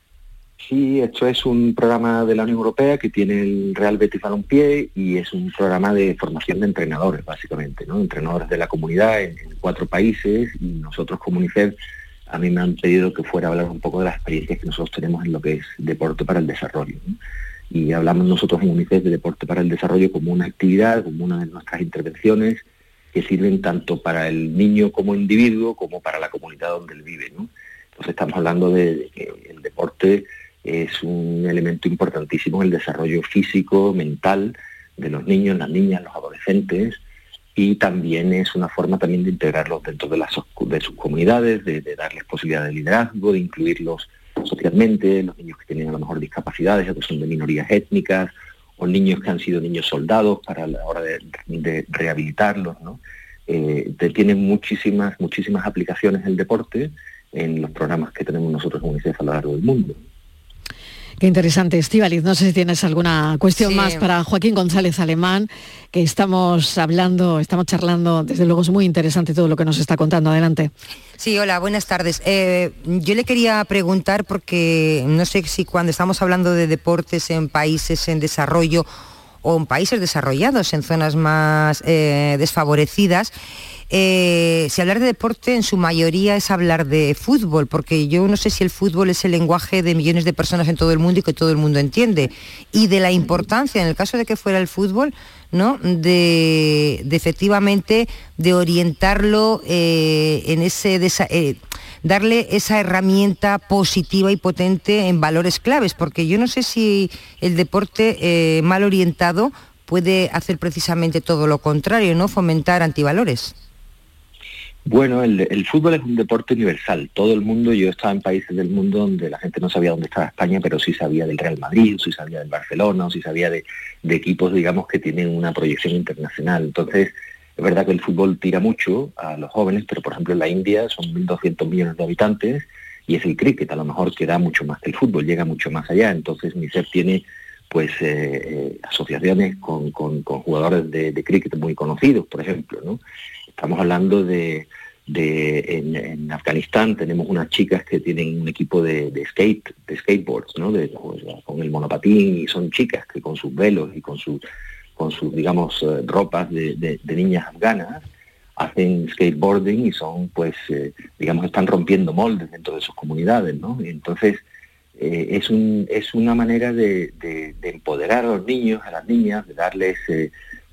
Sí, esto es un programa de la Unión Europea que tiene el Real Betis Balompié y es un programa de formación de entrenadores, básicamente, ¿no? Entrenadores de la comunidad en, cuatro países y nosotros como UNICEF a mí me han pedido que fuera a hablar un poco de las experiencias que nosotros tenemos en lo que es deporte para el desarrollo. Y hablamos nosotros en UNICEF de deporte para el desarrollo como una actividad, como una de nuestras intervenciones que sirven tanto para el niño como individuo como para la comunidad donde él vive. Entonces estamos hablando de que el deporte es un elemento importantísimo en el desarrollo físico, mental de los niños, las niñas, los adolescentes y también es una forma también de integrarlos dentro de, las, de sus comunidades, de, darles posibilidad de liderazgo, de incluirlos socialmente, los niños que tienen a lo mejor discapacidades, que son de minorías étnicas, o niños que han sido niños soldados para la hora de, rehabilitarlos, ¿no? Eh, tienen muchísimas, muchísimas aplicaciones el deporte en los programas que tenemos nosotros en UNICEF a lo largo del mundo. Qué interesante, Estivaliz. No sé si tienes alguna cuestión más para Joaquín González Alemán, que estamos hablando, estamos charlando, desde luego es muy interesante todo lo que nos está contando. Adelante. Sí, hola, buenas tardes. Eh, yo le quería preguntar, porque no sé si cuando estamos hablando de deportes en países en desarrollo o en países desarrollados, en zonas más eh, desfavorecidas, eh, si hablar de deporte en su mayoría es hablar de fútbol, porque yo no sé si el fútbol es el lenguaje de millones de personas en todo el mundo y que todo el mundo entiende. Y de la importancia, en el caso de que fuera el fútbol, ¿no? de, efectivamente de orientarlo eh, en ese eh, darle esa herramienta positiva y potente en valores claves, porque yo no sé si el deporte mal orientado puede hacer precisamente todo lo contrario, ¿no? Fomentar antivalores. Bueno, el, fútbol es un deporte universal. Todo el mundo, yo estaba en países del mundo donde la gente no sabía dónde estaba España, pero sí sabía del Real Madrid, sí sabía del Barcelona, sí sabía de, equipos, digamos, que tienen una proyección internacional. Entonces, es verdad que el fútbol tira mucho a los jóvenes, pero por ejemplo en la India son 1.200 millones de habitantes y es el cricket, a lo mejor que da mucho más que el fútbol, llega mucho más allá. Entonces, MISEF tiene pues eh, eh, asociaciones con, jugadores de, de, cricket muy conocidos, por ejemplo, ¿no? Estamos hablando de, en, Afganistán tenemos unas chicas que tienen un equipo de, skate, de skateboards, ¿no? De, con el monopatín y son chicas que con sus velos y con sus, con sus digamos, eh, ropas de, niñas afganas hacen skateboarding y son, pues, eh, digamos, están rompiendo moldes dentro de sus comunidades, ¿no? entonces, eh, es, un, es una manera de, empoderar a los niños, a las niñas, de darles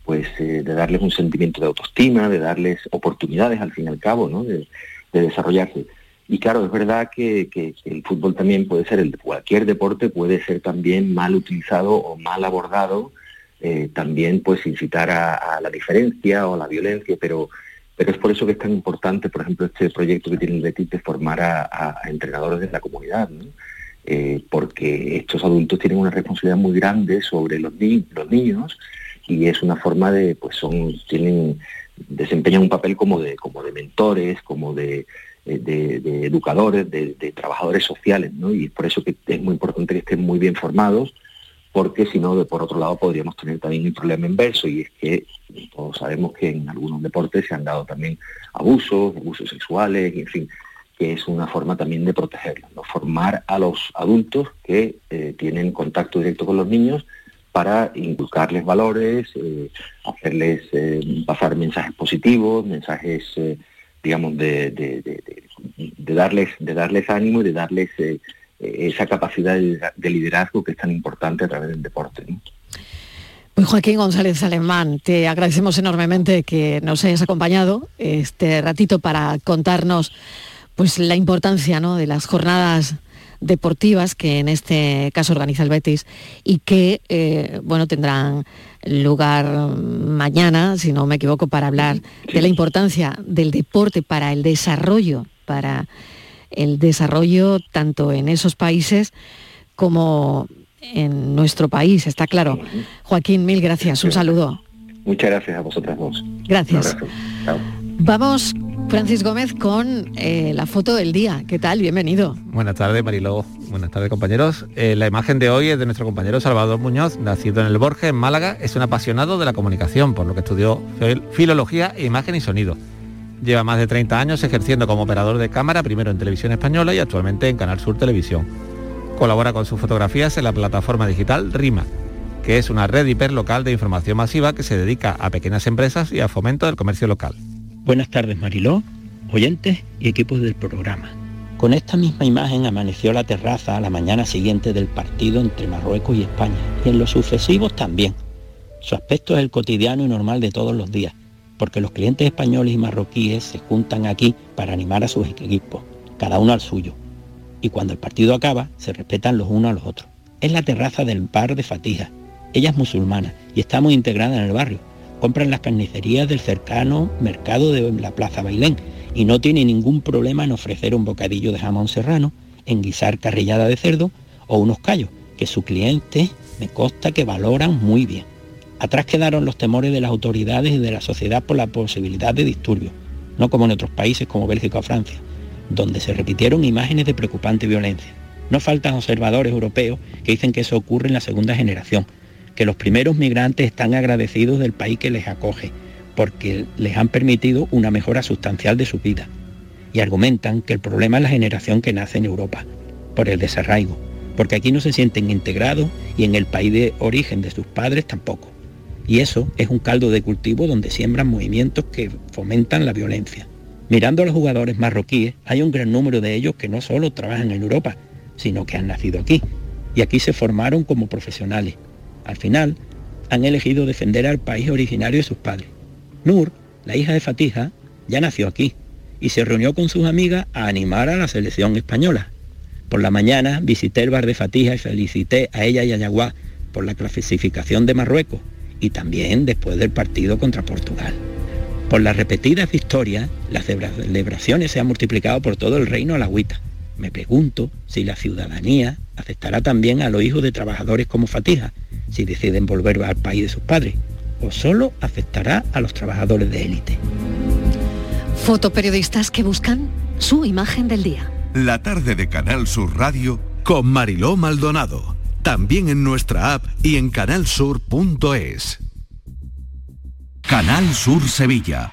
pues eh, de darles un sentimiento de autoestima, de darles oportunidades al fin y al cabo, ¿no? de, desarrollarse. Y claro, es verdad que, el fútbol también puede ser, el, cualquier deporte puede ser también mal utilizado o mal abordado, eh, también pues incitar a, la diferencia o a la violencia, pero, pero es por eso que es tan importante, por ejemplo, este proyecto que tiene el Betis de formar a, entrenadores de la comunidad, eh, porque estos adultos tienen una responsabilidad muy grande sobre los niños, y es una forma de, pues son, tienen, desempeñan un papel como de, como de mentores, como de, de, educadores, de, trabajadores sociales, ¿no? Y por eso que es muy importante que estén muy bien formados, porque si no, por otro lado, podríamos tener también un problema inverso, y es que todos sabemos que en algunos deportes se han dado también abusos, abusos sexuales, y en fin, que es una forma también de protegerlos, formar a los adultos que eh, tienen contacto directo con los niños para inculcarles valores, eh, hacerles eh, pasar mensajes positivos, mensajes, eh, digamos, de, darles, de darles ánimo y de darles esa capacidad de, liderazgo que es tan importante a través del deporte. Pues Joaquín González Alemán, te agradecemos enormemente que nos hayas acompañado este ratito para contarnos pues la importancia ¿no? de las jornadas deportivas que en este caso organiza el Betis y que eh, bueno tendrán lugar mañana, si no me equivoco, para hablar de la importancia del deporte para el desarrollo, para el desarrollo tanto en esos países como en nuestro país, está claro. Joaquín, mil gracias, un saludo. Muchas gracias a vosotras dos. Gracias. Vamos, Francis Gómez, con eh, la foto del día. ¿Qué tal? Bienvenido. Buenas tardes, Mariló. Buenas tardes, compañeros. Eh, la imagen de hoy es de nuestro compañero Salvador Muñoz, nacido en el Borges, en Málaga. Es un apasionado de la comunicación, por lo que estudió fil- filología, imagen y sonido. Lleva más de 30 años ejerciendo como operador de cámara, primero en Televisión Española y actualmente en Canal Sur Televisión. Colabora con sus fotografías en la plataforma digital RIMA, que es una red hiperlocal de información masiva que se dedica a pequeñas empresas y a fomento del comercio local. Buenas tardes Mariló, oyentes y equipos del programa. Con esta misma imagen amaneció la terraza a la mañana siguiente del partido entre Marruecos y España, y en los sucesivos también. Su aspecto es el cotidiano y normal de todos los días, porque los clientes españoles y marroquíes se juntan aquí para animar a sus equipos, cada uno al suyo. Y cuando el partido acaba, se respetan los unos a los otros. Es la terraza del bar de Fatija. Ella es musulmana y está muy integrada en el barrio. Compran las carnicerías del cercano mercado de la Plaza Bailén y no tiene ningún problema en ofrecer un bocadillo de jamón serrano, en guisar carrillada de cerdo o unos callos, que su cliente me consta que valoran muy bien. Atrás quedaron los temores de las autoridades y de la sociedad por la posibilidad de disturbios, no como en otros países como Bélgica o Francia, donde se repitieron imágenes de preocupante violencia. No faltan observadores europeos que dicen que eso ocurre en la segunda generación, que los primeros migrantes están agradecidos del país que les acoge, porque les han permitido una mejora sustancial de su vida. Y argumentan que el problema es la generación que nace en Europa, por el desarraigo, porque aquí no se sienten integrados y en el país de origen de sus padres tampoco. Y eso es un caldo de cultivo donde siembran movimientos que fomentan la violencia. Mirando a los jugadores marroquíes, hay un gran número de ellos que no solo trabajan en Europa, sino que han nacido aquí. Y aquí se formaron como profesionales. Al final, han elegido defender al país originario de sus padres. Nur, la hija de Fatija, ya nació aquí y se reunió con sus amigas a animar a la selección española. Por la mañana visité el bar de Fatija y felicité a ella y a Yaguá por la clasificación de Marruecos y también después del partido contra Portugal. Por las repetidas victorias, las celebraciones se han multiplicado por todo el reino a la agüita. Me pregunto si la ciudadanía aceptará también a los hijos de trabajadores como Fatija, si deciden volver al país de sus padres, o solo afectará a los trabajadores de élite. Fotoperiodistas que buscan su imagen del día. La tarde de Canal Sur Radio con Mariló Maldonado. También en nuestra app y en canalsur.es. Canal Sur Sevilla.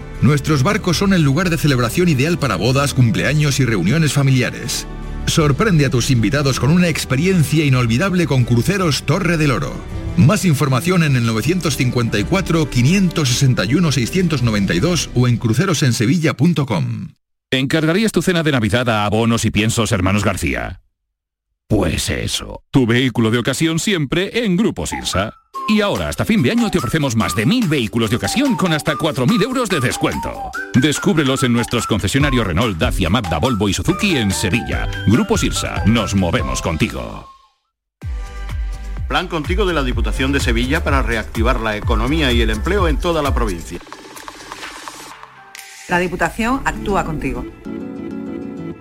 Nuestros barcos son el lugar de celebración ideal para bodas, cumpleaños y reuniones familiares. Sorprende a tus invitados con una experiencia inolvidable con Cruceros Torre del Oro. Más información en el 954-561-692 o en crucerosensevilla.com. ¿Encargarías tu cena de Navidad a abonos y piensos hermanos García? Pues eso, tu vehículo de ocasión siempre en Grupo Sirsa. Y ahora, hasta fin de año, te ofrecemos más de mil vehículos de ocasión con hasta 4.000 euros de descuento. Descúbrelos en nuestros concesionarios Renault, Dacia, Mazda, Volvo y Suzuki en Sevilla. Grupo Sirsa, nos movemos contigo. Plan contigo de la Diputación de Sevilla para reactivar la economía y el empleo en toda la provincia. La Diputación actúa contigo.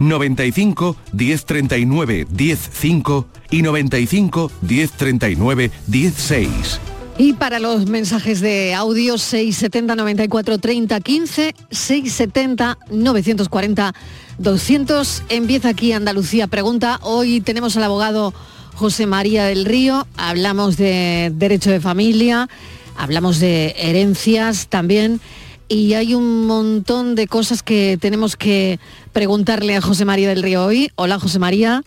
95 1039 105 y 95 1039 16. Y para los mensajes de audio 670 94 30 15 670 940 200 empieza aquí Andalucía pregunta. Hoy tenemos al abogado José María del Río, hablamos de derecho de familia, hablamos de herencias también y hay un montón de cosas que tenemos que preguntarle a José María del Río hoy. Hola José María.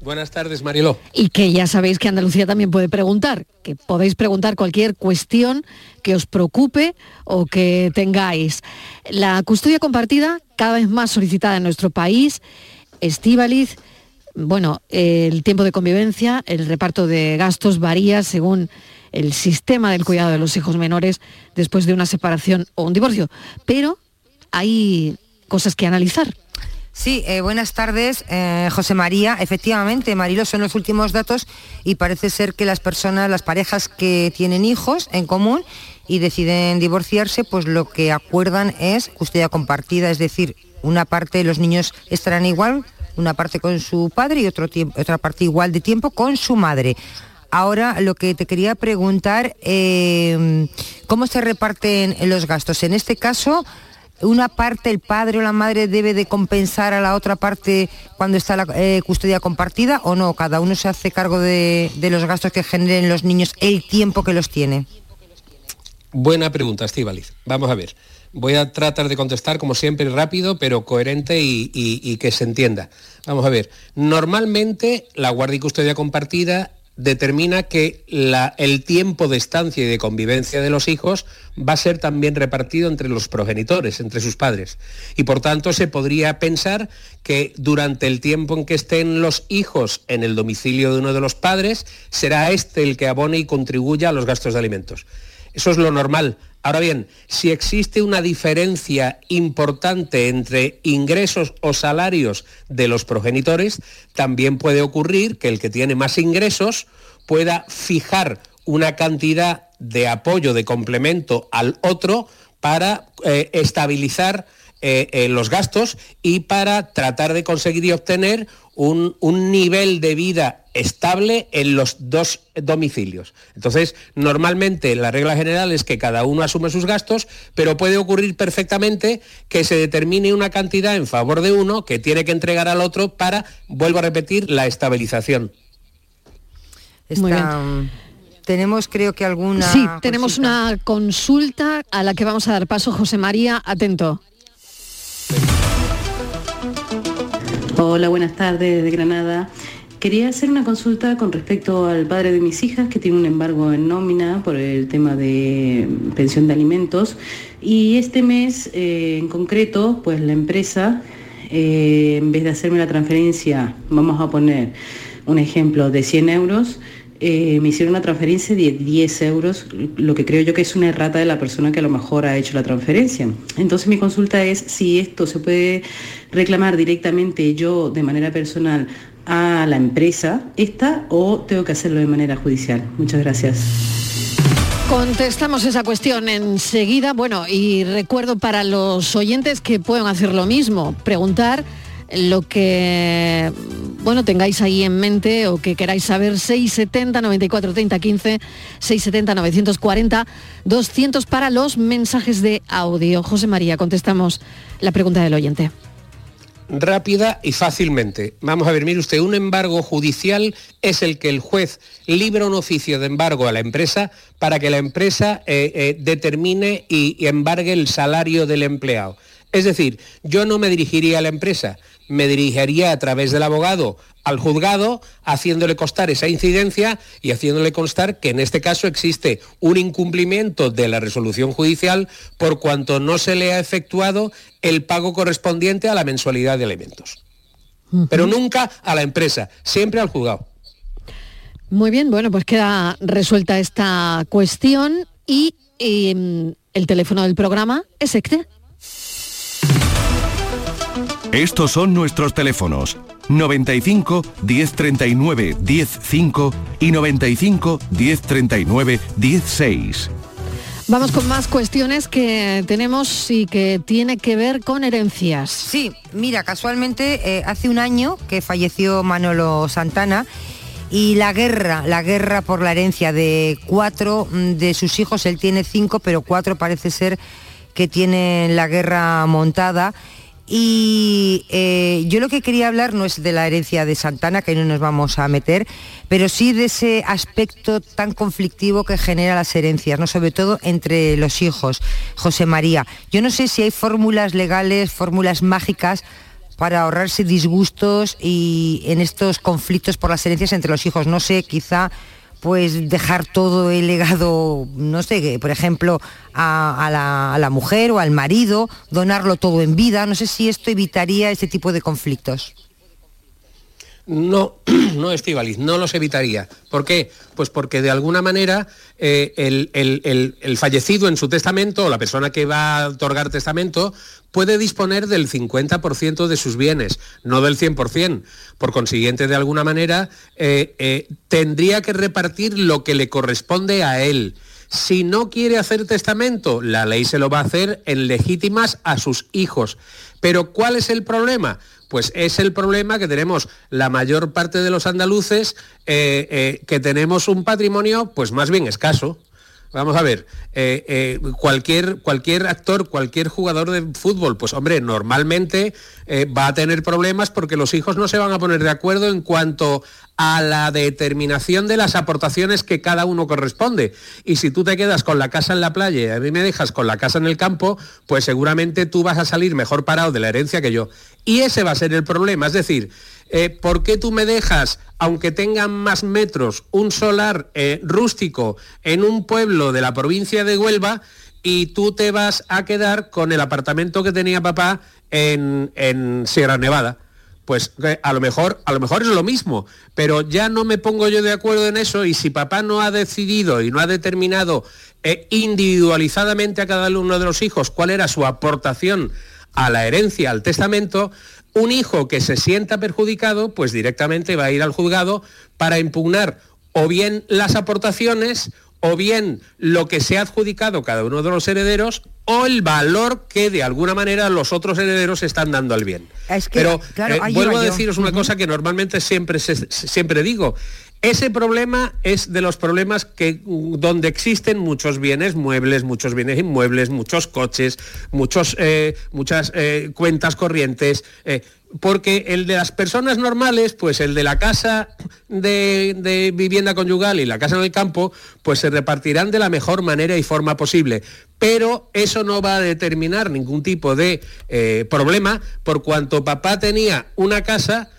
Buenas tardes, Mariló. Y que ya sabéis que Andalucía también puede preguntar, que podéis preguntar cualquier cuestión que os preocupe o que tengáis. La custodia compartida, cada vez más solicitada en nuestro país, Estíbaliz, bueno, el tiempo de convivencia, el reparto de gastos varía según el sistema del cuidado de los hijos menores después de una separación o un divorcio. Pero hay cosas que analizar. Sí, eh, buenas tardes, eh, José María. Efectivamente, Marilo, son los últimos datos y parece ser que las personas, las parejas que tienen hijos en común y deciden divorciarse, pues lo que acuerdan es custodia compartida, es decir, una parte de los niños estarán igual, una parte con su padre y otro otra parte igual de tiempo con su madre. Ahora lo que te quería preguntar, eh, ¿cómo se reparten los gastos? En este caso, una parte, el padre o la madre debe de compensar a la otra parte cuando está la eh, custodia compartida o no, cada uno se hace cargo de, los gastos que generen los niños el tiempo que los tiene. Buena pregunta, Estivaliz. Vamos a ver. Voy a tratar de contestar como siempre rápido, pero coherente y- y que se entienda. Vamos a ver. Normalmente la guardia y custodia compartida determina que el tiempo de estancia y de convivencia de los hijos va a ser también repartido entre los progenitores, entre sus padres. Y por tanto se podría pensar que durante el tiempo en que estén los hijos en el domicilio de uno de los padres, será este el que abone y contribuya a los gastos de alimentos. Eso es lo normal. Ahora bien, si existe una diferencia importante entre ingresos o salarios de los progenitores, también puede ocurrir que el que tiene más ingresos pueda fijar una cantidad de apoyo, de complemento al otro para eh, estabilizar eh, eh, los gastos y para tratar de conseguir y obtener un, un nivel de vida estable en los dos domicilios. Entonces, normalmente la regla general es que cada uno asume sus gastos, pero puede ocurrir perfectamente que se determine una cantidad en favor de uno que tiene que entregar al otro para, vuelvo a repetir, la estabilización. Está- Tenemos creo que alguna... Sí, tenemos una consulta a la que vamos a dar paso. José María, atento. Hola, buenas tardes desde Granada. Quería hacer una consulta con respecto al padre de mis hijas que tiene un embargo en nómina por el tema de pensión de alimentos y este mes eh, en concreto pues la empresa eh, en vez de hacerme la transferencia, vamos a poner un ejemplo de 100 euros, eh, me hicieron una transferencia de 10 euros, lo que creo yo que es una errata de la persona que a lo mejor ha hecho la transferencia. Entonces mi consulta es si esto se puede reclamar directamente yo de manera personal a la empresa esta o tengo que hacerlo de manera judicial. Muchas gracias. Contestamos esa cuestión enseguida. Bueno, y recuerdo para los oyentes que pueden hacer lo mismo, preguntar lo que bueno tengáis ahí en mente o que queráis saber 670 94 30 15 670 940 200 para los mensajes de audio. José María, contestamos la pregunta del oyente. rápida y fácilmente. Vamos a ver, mire usted, un embargo judicial es el que el juez libra un oficio de embargo a la empresa para que la empresa eh, eh, determine y, y embargue el salario del empleado. Es decir, yo no me dirigiría a la empresa, me dirigiría a través del abogado al juzgado, haciéndole constar esa incidencia y haciéndole constar que en este caso existe un incumplimiento de la resolución judicial por cuanto no se le ha efectuado el pago correspondiente a la mensualidad de alimentos. Pero nunca a la empresa, siempre al juzgado. Muy bien, bueno, pues queda resuelta esta cuestión y, em, el teléfono del programa es este. Estos son nuestros teléfonos 95 1039 105 y 95 1039 16. Vamos con más cuestiones que tenemos y que tiene que ver con herencias. Sí, mira, casualmente eh, hace un año que falleció Manolo Santana y la guerra, la guerra por la herencia de cuatro mm, de sus hijos, él tiene cinco, pero cuatro parece ser que tienen la guerra montada y eh, yo lo que quería hablar no es de la herencia de Santana, que no nos vamos a meter, pero sí de ese aspecto tan conflictivo que genera las herencias, ¿no? sobre todo entre los hijos. José María, yo no sé si hay fórmulas legales, fórmulas mágicas para ahorrarse disgustos y en estos conflictos por las herencias entre los hijos. No sé, quizá pues dejar todo el legado, no sé, por ejemplo, a, la, mujer o al marido, donarlo todo en vida. No sé si esto evitaría ese tipo de conflictos. No, *clears throat* no, Estivaliz, no los evitaría. ¿Por qué? Pues porque de alguna manera eh, el, fallecido en su testamento o la persona que va a otorgar testamento puede disponer del 50% de sus bienes, no del 100%. Por consiguiente, de alguna manera, eh, eh, tendría que repartir lo que le corresponde a él. Si no quiere hacer testamento, la ley se lo va a hacer en legítimas a sus hijos. Pero ¿cuál es el problema? Pues es el problema que tenemos la mayor parte de los andaluces, eh, eh, que tenemos un patrimonio pues más bien escaso. Vamos a ver, eh, cualquier, cualquier actor, cualquier jugador de fútbol, pues hombre, normalmente va a tener problemas porque los hijos no se van a poner de acuerdo en cuanto a la determinación de las aportaciones que cada uno corresponde. Y si tú te quedas con la casa en la playa y a mí me dejas con la casa en el campo, pues seguramente tú vas a salir mejor parado de la herencia que yo. Y ese va a ser el problema. Es decir, eh, ¿por qué tú me dejas, aunque tengan más metros, un solar eh, rústico en un pueblo de la provincia de Huelva y tú te vas a quedar con el apartamento que tenía papá en, en Sierra Nevada? pues eh, a lo mejor a lo mejor es lo mismo, pero ya no me pongo yo de acuerdo en eso y si papá no ha decidido y no ha determinado individualizadamente a cada uno de los hijos cuál era su aportación a la herencia, al testamento, un hijo que se sienta perjudicado, pues directamente va a ir al juzgado para impugnar o bien las aportaciones o bien lo que se ha adjudicado cada uno de los herederos o el valor que de alguna manera los otros herederos están dando al bien. Pero eh, vuelvo a deciros una cosa que normalmente siempre, siempre digo. Ese problema es de los problemas que donde existen muchos bienes muebles, muchos bienes inmuebles, muchos coches, muchos, eh, muchas eh, cuentas corrientes porque el de las personas normales, pues el de la casa de, vivienda conyugal y la casa en el campo, pues se repartirán de la mejor manera y forma posible. Pero eso no va a determinar ningún tipo de eh, problema por cuanto papá tenía una casa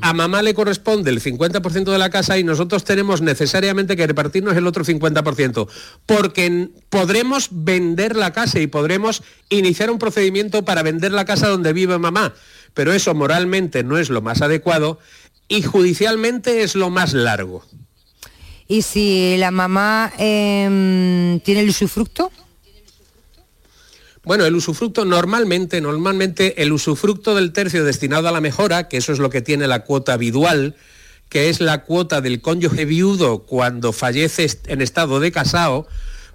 a mamá le corresponde el 50% de la casa y nosotros tenemos necesariamente que repartirnos el otro 50%, porque podremos vender la casa y podremos iniciar un procedimiento para vender la casa donde vive mamá pero eso moralmente no es lo más adecuado y judicialmente es lo más largo. ¿Y si la mamá em, tiene el usufructo? Bueno, el usufructo normalmente, normalmente el usufructo del tercio destinado a la mejora, que eso es lo que tiene la cuota vidual, que es la cuota del cónyuge viudo cuando fallece en estado de casado,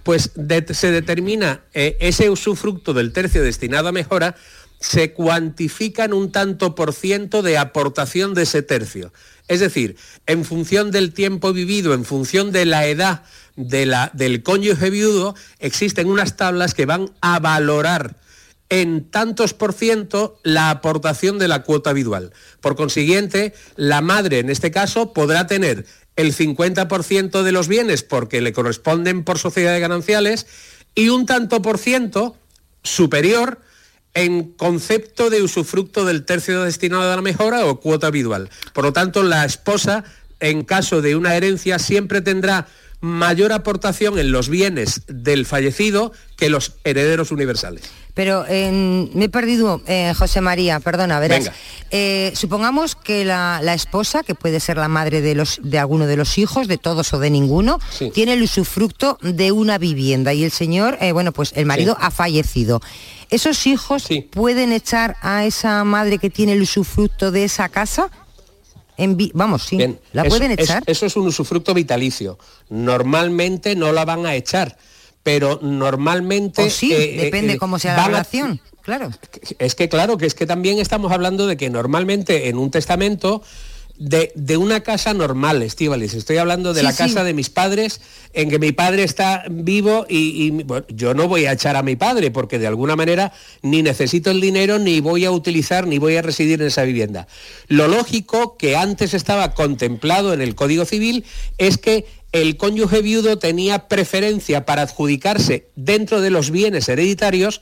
pues se determina eh, ese usufructo del tercio destinado a mejora se cuantifican un tanto por ciento de aportación de ese tercio. Es decir, en función del tiempo vivido, en función de la edad del cónyuge viudo, existen unas tablas que van a valorar en tantos por ciento la aportación de la cuota habitual. Por consiguiente, la madre en este caso podrá tener el 50% de los bienes porque le corresponden por sociedades gananciales y un tanto por ciento superior en concepto de usufructo del tercio destinado a la mejora o cuota habitual. Por lo tanto, la esposa, en caso de una herencia, siempre tendrá mayor aportación en los bienes del fallecido que los herederos universales. Pero eh, me he perdido, eh, José María, perdona, verás. Eh, supongamos que la, la esposa, que puede ser la madre de, los, de alguno de los hijos, de todos o de ninguno, Sí. tiene el usufructo de una vivienda y el señor, eh, bueno, pues el marido Sí. ha fallecido. ¿Esos hijos pueden echar a esa madre que tiene el usufructo de esa casa? En Vamos, sí. Bien, ¿La eso- pueden es- echar? eso es un usufructo vitalicio. Normalmente no la van a echar, pero normalmente... O sí, eh, depende eh, cómo sea la a- relación. *laughs* Claro. Es que claro, que es que también estamos hablando de que normalmente en un testamento de, de una casa normal, Estíbaliz, estoy hablando de Sí, la sí. casa de mis padres, en que mi padre está vivo y, y, bueno, yo no voy a echar a mi padre porque de alguna manera ni necesito el dinero, ni voy a utilizar, ni voy a residir en esa vivienda. Lo lógico que antes estaba contemplado en el Código Civil es que el cónyuge viudo tenía preferencia para adjudicarse dentro de los bienes hereditarios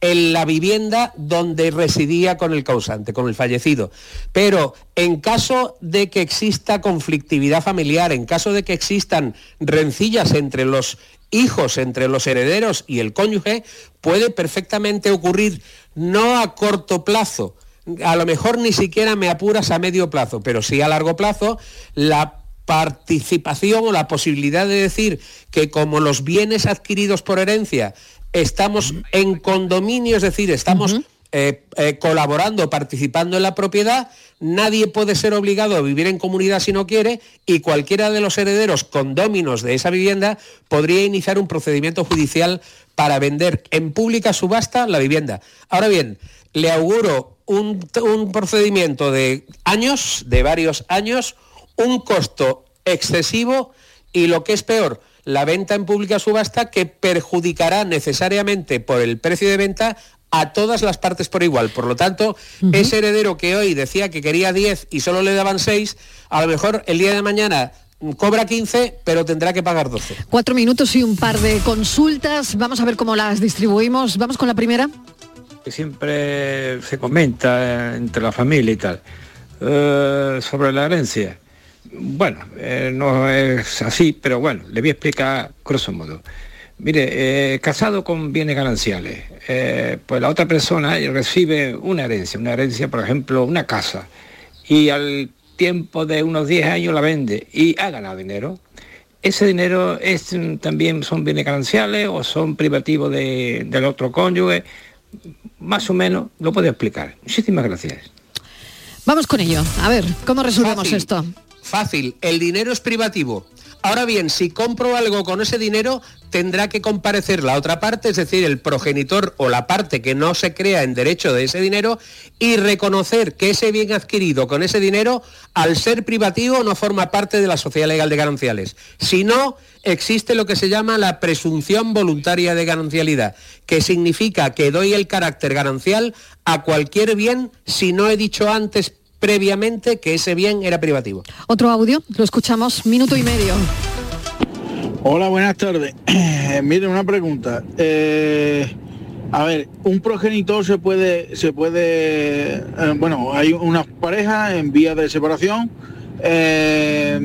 en la vivienda donde residía con el causante, con el fallecido. Pero en caso de que exista conflictividad familiar, en caso de que existan rencillas entre los hijos, entre los herederos y el cónyuge, puede perfectamente ocurrir no a corto plazo, a lo mejor ni siquiera me apuras a medio plazo, pero sí a largo plazo, la participación o la posibilidad de decir que como los bienes adquiridos por herencia estamos en condominio, es decir, estamos eh, eh, colaborando, participando en la propiedad, nadie puede ser obligado a vivir en comunidad si no quiere y cualquiera de los herederos condóminos de esa vivienda podría iniciar un procedimiento judicial para vender en pública subasta la vivienda. Ahora bien, le auguro un, un procedimiento de años, de varios años, un costo excesivo y lo que es peor, la venta en pública subasta que perjudicará necesariamente por el precio de venta a todas las partes por igual. Por lo tanto, ese heredero que hoy decía que quería 10 y solo le daban 6, a lo mejor el día de mañana cobra 15, pero tendrá que pagar 12. Cuatro minutos y un par de consultas. Vamos a ver cómo las distribuimos. Vamos con la primera. que siempre se comenta eh, entre la familia y tal, eh, sobre la herencia. Bueno, eh, no es así, pero bueno, le voy a explicar grosso modo. Mire, eh, casado con bienes gananciales, eh, pues la otra persona recibe una herencia, una herencia, por ejemplo, una casa, y al tiempo de unos 10 años la vende y ha ganado dinero. ¿Ese dinero es, también son bienes gananciales o son privativos de- del otro cónyuge? Más o menos lo puede explicar. Muchísimas gracias. Vamos con ello. A ver, ¿cómo resolvemos Fácil. esto? Fácil, el dinero es privativo. Ahora bien, si compro algo con ese dinero, tendrá que comparecer la otra parte, es decir, el progenitor o la parte que no se crea en derecho de ese dinero y reconocer que ese bien adquirido con ese dinero, al ser privativo, no forma parte de la sociedad legal de gananciales. Si no, existe lo que se llama la presunción voluntaria de ganancialidad, que significa que doy el carácter ganancial a cualquier bien si no he dicho antes previamente que ese bien era privativo. Otro audio, lo escuchamos, minuto y medio. Hola, buenas tardes. *clears throat* Mire, una pregunta. Eh, a ver, un progenitor se puede, se puede, eh, bueno, hay una pareja en vía de separación, eh,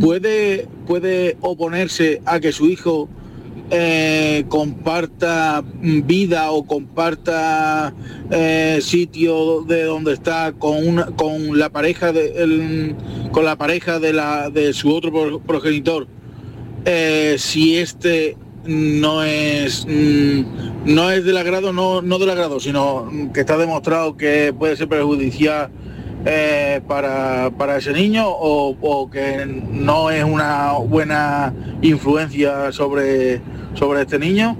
puede, puede oponerse a que su hijo eh, comparta mm, vida o comparta eh, sitio de donde está con una, con la pareja de el- con la pareja de la de su otro pro- progenitor. Eh, si este no es mm, no es del agrado no no del agrado sino que está demostrado que puede ser perjudicial eh, para, para ese niño o, o que no es una buena influencia sobre sobre este niño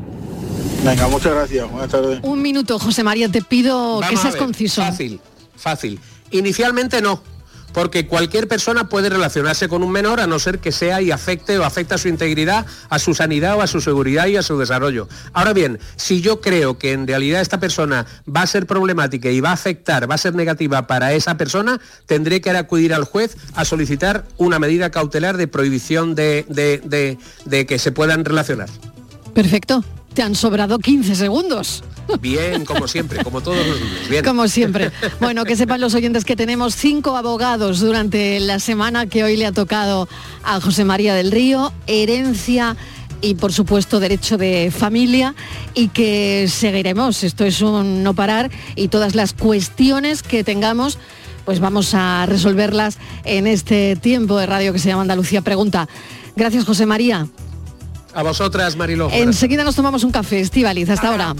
venga muchas gracias buenas tardes Un minuto, José María, te pido que Vamos seas ver, conciso. Fácil, fácil. Inicialmente no, porque cualquier persona puede relacionarse con un menor a no ser que sea y afecte o afecte a su integridad, a su sanidad o a su seguridad y a su desarrollo. Ahora bien, si yo creo que en realidad esta persona va a ser problemática y va a afectar, va a ser negativa para esa persona, tendré que acudir al juez a solicitar una medida cautelar de prohibición de, de- de- de que se puedan relacionar. Perfecto. Te han sobrado 15 segundos. Bien, como siempre, como todos los días. Bien. Como siempre. Bueno, que sepan los oyentes que tenemos cinco abogados durante la semana que hoy le ha tocado a José María del Río, herencia y por supuesto derecho de familia y que seguiremos. Esto es un no parar y todas las cuestiones que tengamos pues vamos a resolverlas en este tiempo de radio que se llama Andalucía Pregunta. Gracias José María. A vosotras, Mariló. Enseguida nos tomamos un café, Estivaliz. Hasta ahora.